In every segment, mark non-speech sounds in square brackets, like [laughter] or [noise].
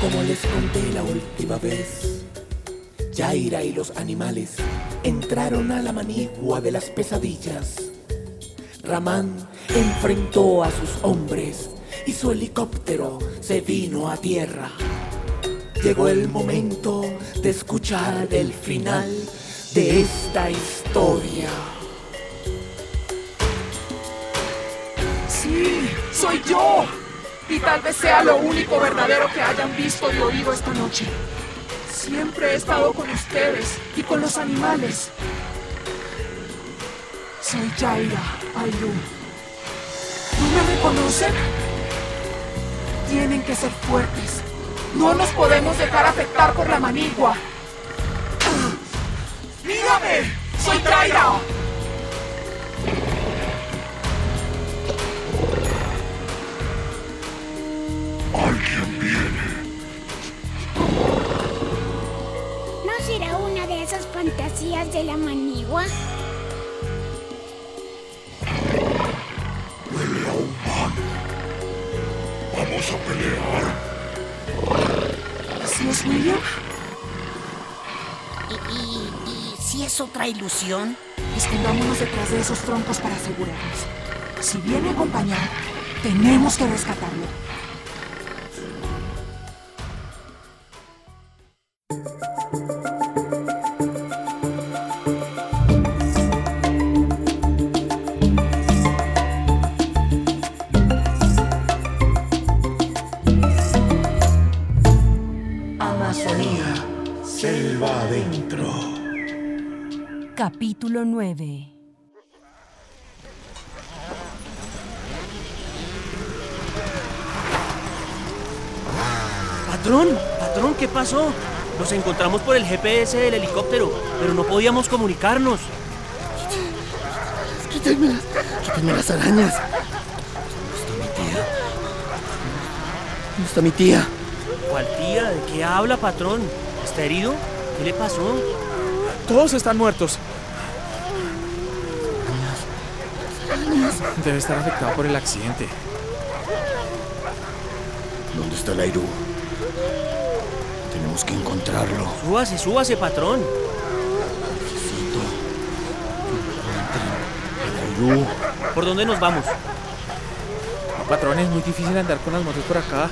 Como les conté la última vez, Jaira y los animales entraron a la manigua de las pesadillas. Ramán enfrentó a sus hombres y su helicóptero se vino a tierra. Llegó el momento de escuchar el final de esta historia. Sí, soy yo. Y tal vez sea lo único verdadero que hayan visto y oído esta noche. Siempre he estado con ustedes y con los animales. Soy Jaira Ayu. ¿No me reconocen? Tienen que ser fuertes. No nos podemos dejar afectar por la manigua. ¡Mírame! ¡Soy Jaira! Esas fantasías de la manigua? Huele a humano. Vamos a pelear. ¿Sí es William? ¿Y, y, y si es otra ilusión? Escondámonos detrás de esos troncos para asegurarnos. Si viene acompañado, tenemos que rescatarlo. Selva adentro. Capítulo 9 Patrón, patrón, ¿qué pasó? Nos encontramos por el GPS del helicóptero, pero no podíamos comunicarnos. Quítenme las, quítenme las arañas. ¿Dónde está mi tía? ¿Cuál tía? ¿De qué habla, patrón? ¿Está herido? ¿Qué le pasó? Todos están muertos. Debe estar afectado por el accidente. ¿Dónde está el Airú? Tenemos que encontrarlo. Súbase, súbase, patrón. Necesito Airú. ¿Por dónde nos vamos? Patrón, es muy difícil andar con las motos por acá.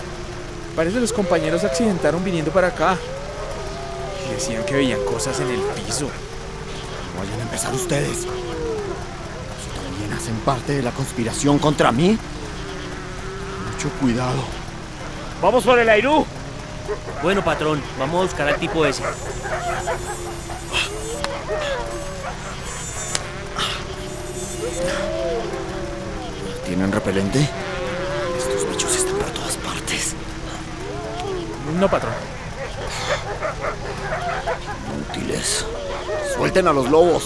Parece que los compañeros se accidentaron viniendo para acá. Decían que veían cosas en el piso. No vayan a empezar ustedes. Si también hacen parte de la conspiración contra mí. Mucho cuidado. ¡Vamos por el Airú! Bueno, patrón, vamos a buscar al tipo ese. ¿Tienen repelente? Estos bichos están por todas partes. No, patrón. Suelten a los lobos.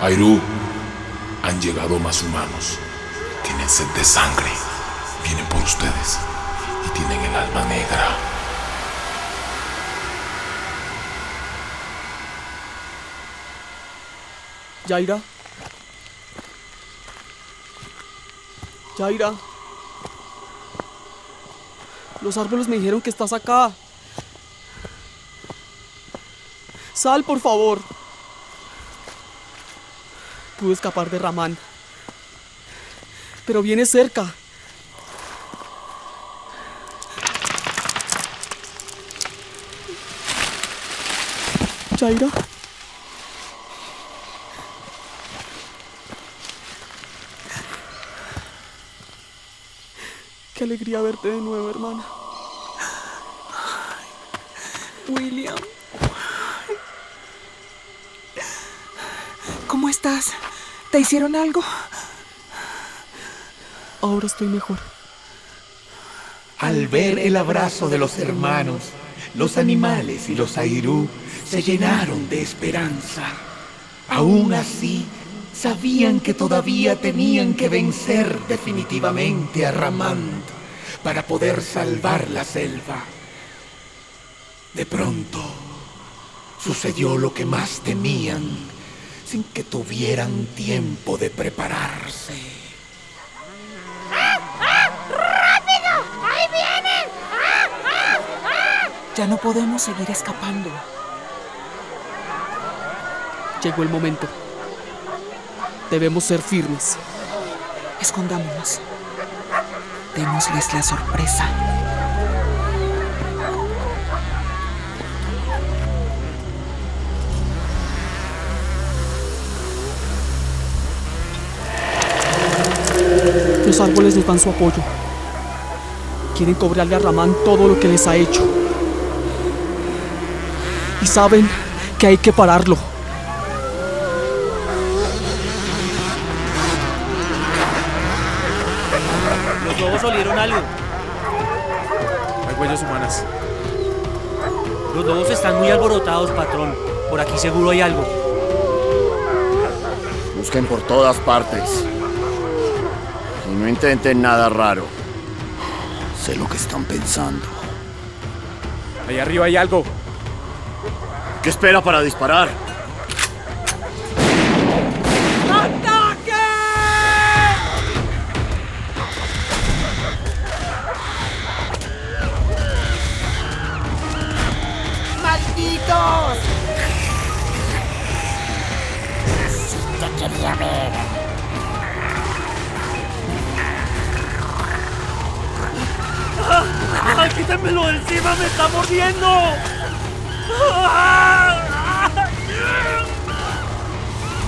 Airú, han llegado más humanos. Tienen sed de sangre. Vienen por ustedes. Y tienen el alma negra. Jaira. Jaira. Los árboles me dijeron que estás acá. Sal, por favor. Pude escapar de Ramán. Pero viene cerca. Jaira. Qué alegría verte de nuevo, hermana. William. ¿Cómo estás? ¿Te hicieron algo? Ahora estoy mejor. Al ver el abrazo de los hermanos, los animales y los Airú se llenaron de esperanza. Aún así, sabían que todavía tenían que vencer definitivamente a Ramand para poder salvar la selva. De pronto, sucedió lo que más temían. sin que tuvieran tiempo de prepararse. ¡Rápido! ¡Ahí vienen! Ya no podemos seguir escapando. Llegó el momento. Debemos ser firmes. Escondámonos. Démosles la sorpresa. Los árboles nos dan su apoyo. Quieren cobrarle a Ramán todo lo que les ha hecho. Y saben que hay que pararlo. Lobos olieron algo. Hay huellas humanas. Los lobos están muy alborotados, patrón. Por aquí seguro hay algo. Busquen por todas partes. Y no intenten nada raro. Sé lo que están pensando. Ahí arriba hay algo. ¿Qué espera para disparar? ¡Malditos! Te quería ver. ¡Ah, ¡Quítenmelo de encima! ¡Me está mordiendo!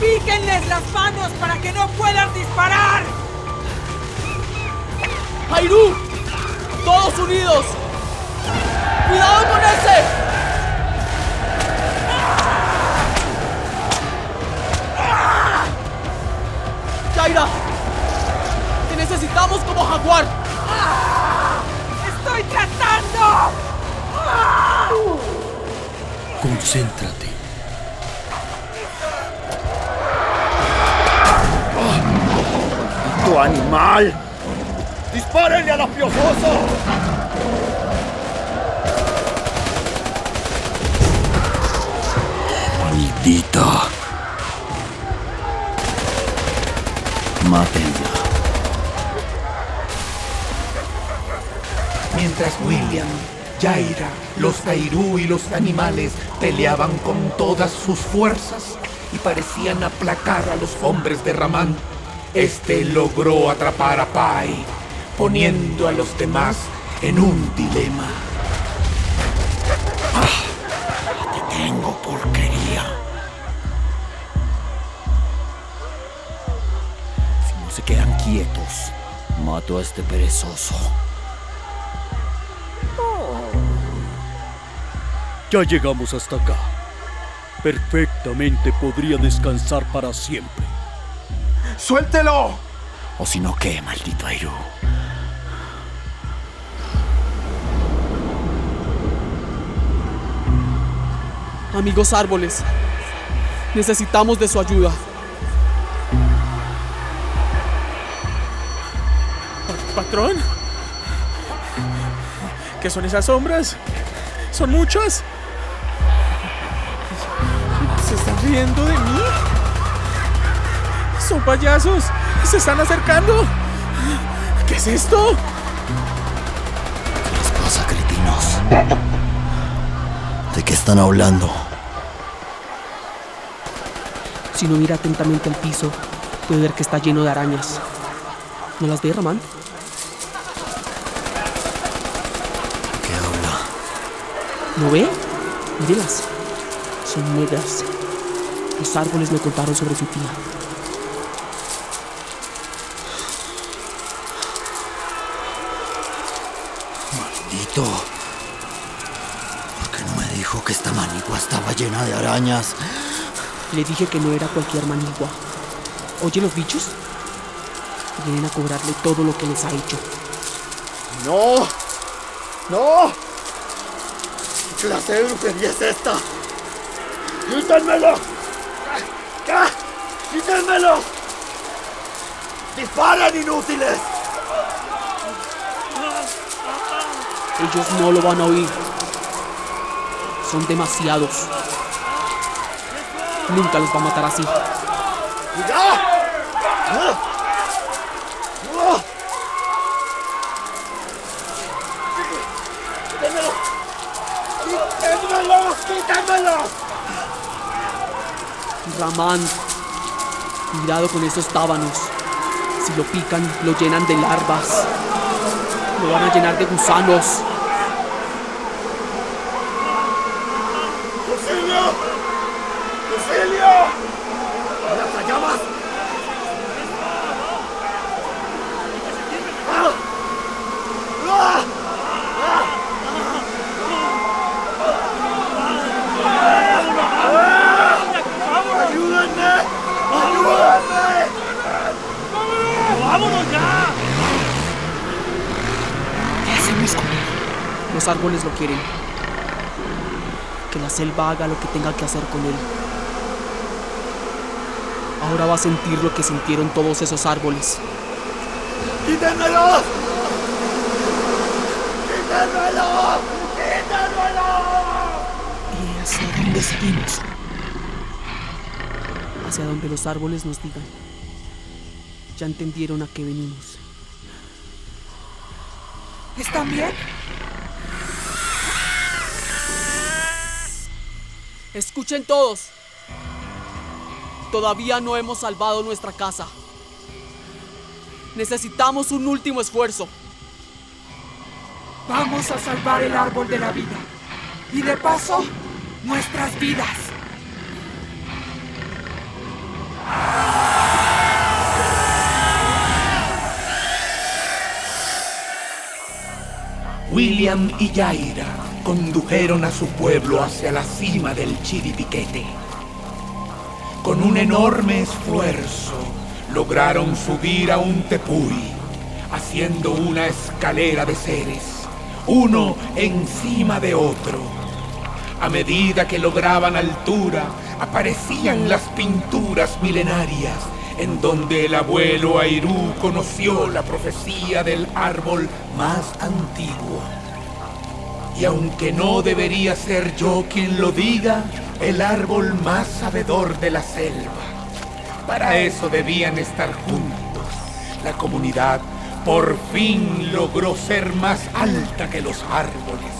¡Píquenles las manos para que no puedan disparar! ¡Jairú! ¡Todos unidos! ¡Cuidado con ese! ¡Te necesitamos como jaguar! ¡Estoy tratando! Concéntrate. ¡Tu animal! ¡Dispárenle a la piojoso! Maldita. Mátenla. Mientras William, Jaira, los Tairú y los animales peleaban con todas sus fuerzas y parecían aplacar a los hombres de Ramán, este logró atrapar a Pai, poniendo a los demás en un dilema. Te tengo porquería. Quietos, mato a este perezoso. Ya llegamos hasta acá. Perfectamente podría descansar para siempre. ¡Suéltelo! O si no, ¿qué, maldito Airu? Amigos árboles, necesitamos de su ayuda. ¿Patrón? ¿Qué son esas sombras? ¿Son muchas? ¿Se están riendo de mí? ¿Son payasos? ¿Se están acercando? ¿Qué es esto? ¿Qué les pasa, cretinos? ¿De qué están hablando? Si no mira atentamente al piso, puede ver que está lleno de arañas. ¿No las ve, Ramán? ¿Qué habla? ¿No ve? Mírelas. Son negras. Los árboles me contaron sobre su tía. Maldito. ¿Por qué no me dijo que esta manigua estaba llena de arañas? Le dije que no era cualquier manigua. ¿Oye los bichos? Vienen a cobrarle todo lo que les ha hecho. ¡No! ¡No! ¿Qué clase de brujería es esta? ¡Quítenmelo! ¡Ah! ¡Quítenmelo! ¡Disparen, inútiles! Ellos no lo van a oír. Son demasiados. Nunca los va a matar así. ¡Quítenmelos! Ramán, cuidado con esos tábanos. Si lo pican, lo llenan de larvas. Lo van a llenar de gusanos. ¡Auxilio! ¡Auxilio! ¡Las llamas! ¡Ah! ¡Ah! ¡Ayúdenme! ¡Ayúdenme! ¡Vámonos ya! Los árboles lo quieren. Que la selva haga lo que tenga que hacer con él. Ahora va a sentir lo que sintieron todos esos árboles. ¡Quítenmelos! ¡Quítenmelos! ¡Quítenmelos! ¿Y hacia dónde seguimos? Hacia donde los árboles nos digan. Ya entendieron a qué venimos. ¿Están bien? Escuchen todos. Todavía no hemos salvado nuestra casa. Necesitamos un último esfuerzo. Vamos a salvar el árbol de la vida. Y de paso, nuestras vidas. William y Yaira condujeron a su pueblo hacia la cima del Chiribiquete. Con un enorme esfuerzo lograron subir a un tepuy, haciendo una escalera de seres, uno encima de otro. A medida que lograban altura, aparecían las pinturas milenarias en donde el abuelo Airú conoció la profecía del árbol más antiguo. Y aunque no debería ser yo quien lo diga, el árbol más sabedor de la selva. Para eso debían estar juntos. La comunidad por fin logró ser más alta que los árboles.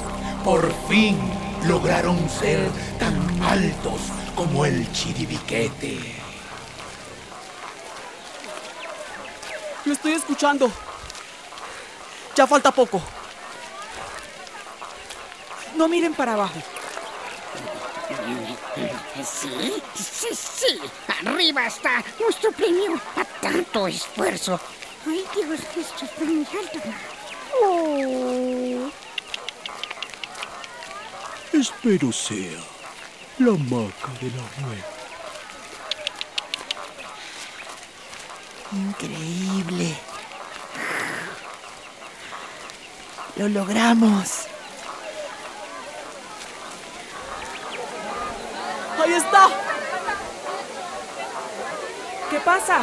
Por fin lograron ser tan altos como el chiribiquete. Lo estoy escuchando. Ya falta poco. No miren para abajo. Sí, sí, sí. Arriba está nuestro premio a tanto esfuerzo. Ay, Dios, esto está muy alto. Oh. Espero sea la maca de la rueda. Increíble. Lo logramos. ¡Ahí está! ¿Qué pasa?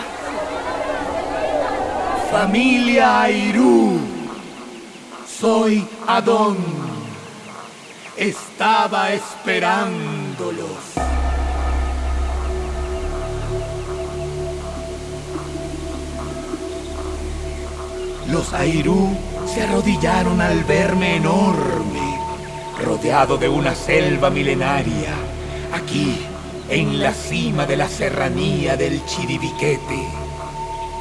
Familia Airú, soy Adón. Estaba esperándolos. Los Airú se arrodillaron al verme enorme, rodeado de una selva milenaria, aquí, en la cima de la serranía del Chiribiquete.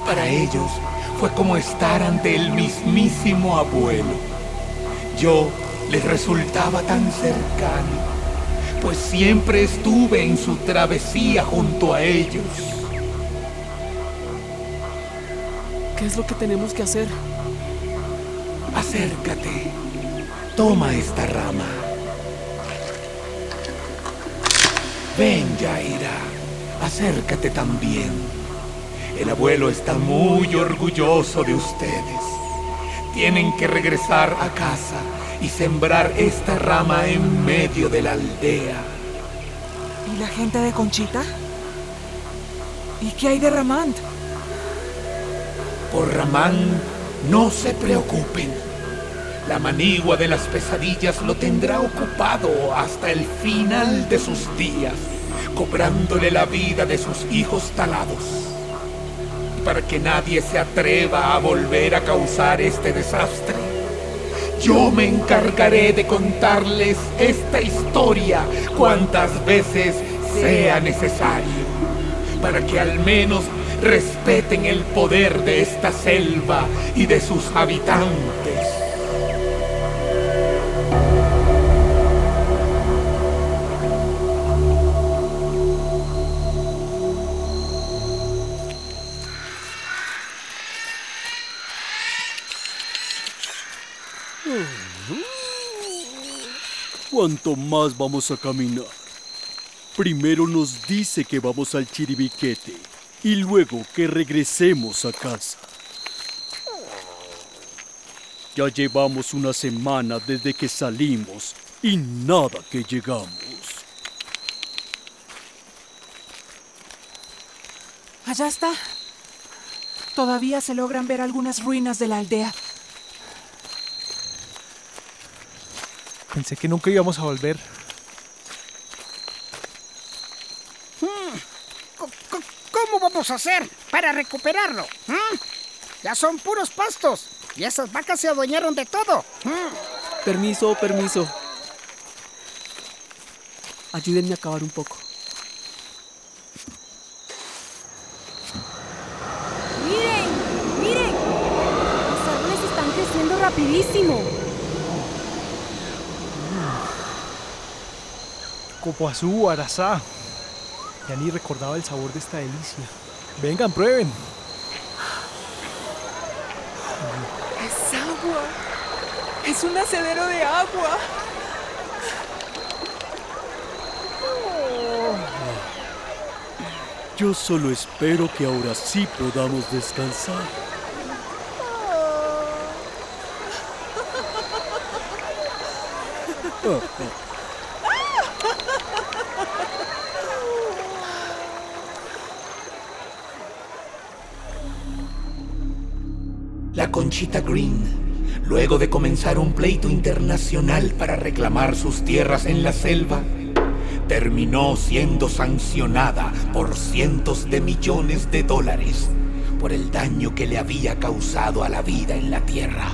Para ellos fue como estar ante el mismísimo abuelo. Yo les resultaba tan cercano, pues siempre estuve en su travesía junto a ellos. ¿Qué es lo que tenemos que hacer? Acércate. Toma esta rama. Ven, Yaira. Acércate también. El abuelo está muy orgulloso de ustedes. Tienen que regresar a casa y sembrar esta rama en medio de la aldea. ¿Y la gente de Conchita? ¿Y qué hay de Ramand? Por Ramán, no se preocupen. La manigua de las pesadillas lo tendrá ocupado hasta el final de sus días, cobrándole la vida de sus hijos talados. Para que nadie se atreva a volver a causar este desastre, yo me encargaré de contarles esta historia cuantas veces sea necesario, para que al menos respeten el poder de esta selva y de sus habitantes. ¿Cuánto más vamos a caminar? Primero nos dice que vamos al chiribiquete y luego que regresemos a casa. Ya llevamos una semana desde que salimos y nada que llegamos. Allá está. Todavía se logran ver algunas ruinas de la aldea. Pensé que nunca íbamos a volver. ¿Cómo vamos a hacer para recuperarlo? ¿Mm? Ya son puros pastos y esas vacas se adueñaron de todo. ¿Mm? Permiso, permiso. Ayúdenme a cavar un poco. ¡Miren! ¡Miren! Los árboles están creciendo rapidísimo. Copoazú, Arazá. Ya ni recordaba el sabor de esta delicia. Vengan, prueben. Es agua. Es un acedero de agua. Yo solo espero que ahora sí podamos descansar. [laughs] Conchita Green, luego de comenzar un pleito internacional para reclamar sus tierras en la selva, terminó siendo sancionada por cientos de millones de dólares por el daño que le había causado a la vida en la tierra.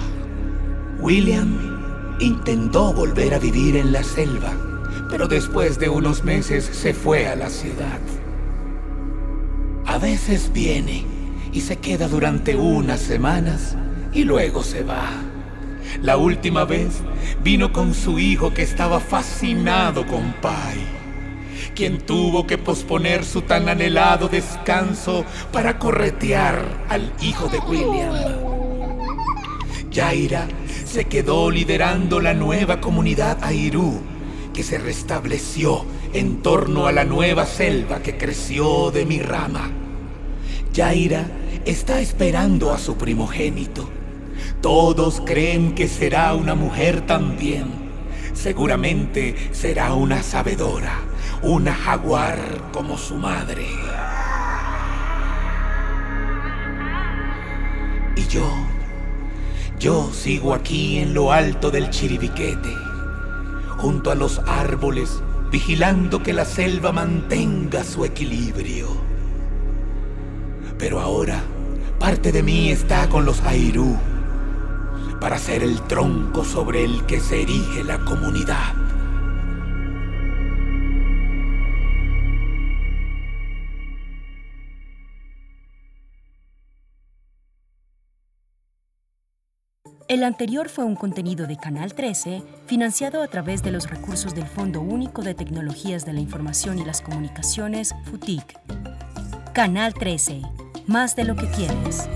William intentó volver a vivir en la selva, pero después de unos meses se fue a la ciudad. A veces viene y se queda durante unas semanas y luego se va. La última vez vino con su hijo que estaba fascinado con Pai, quien tuvo que posponer su tan anhelado descanso para corretear al hijo de William. Yaira se quedó liderando la nueva comunidad Airú, que se restableció en torno a la nueva selva que creció de mi rama. Yaira está esperando a su primogénito. Todos creen que será una mujer también. Seguramente será una sabedora, una jaguar como su madre. Y yo, yo sigo aquí en lo alto del chiribiquete, junto a los árboles, vigilando que la selva mantenga su equilibrio. Pero ahora, parte de mí está con los Airú, para ser el tronco sobre el que se erige la comunidad. El anterior fue un contenido de Canal 13, financiado a través de los recursos del Fondo Único de Tecnologías de la Información y las Comunicaciones, FUTIC. Canal 13, más de lo que quieres.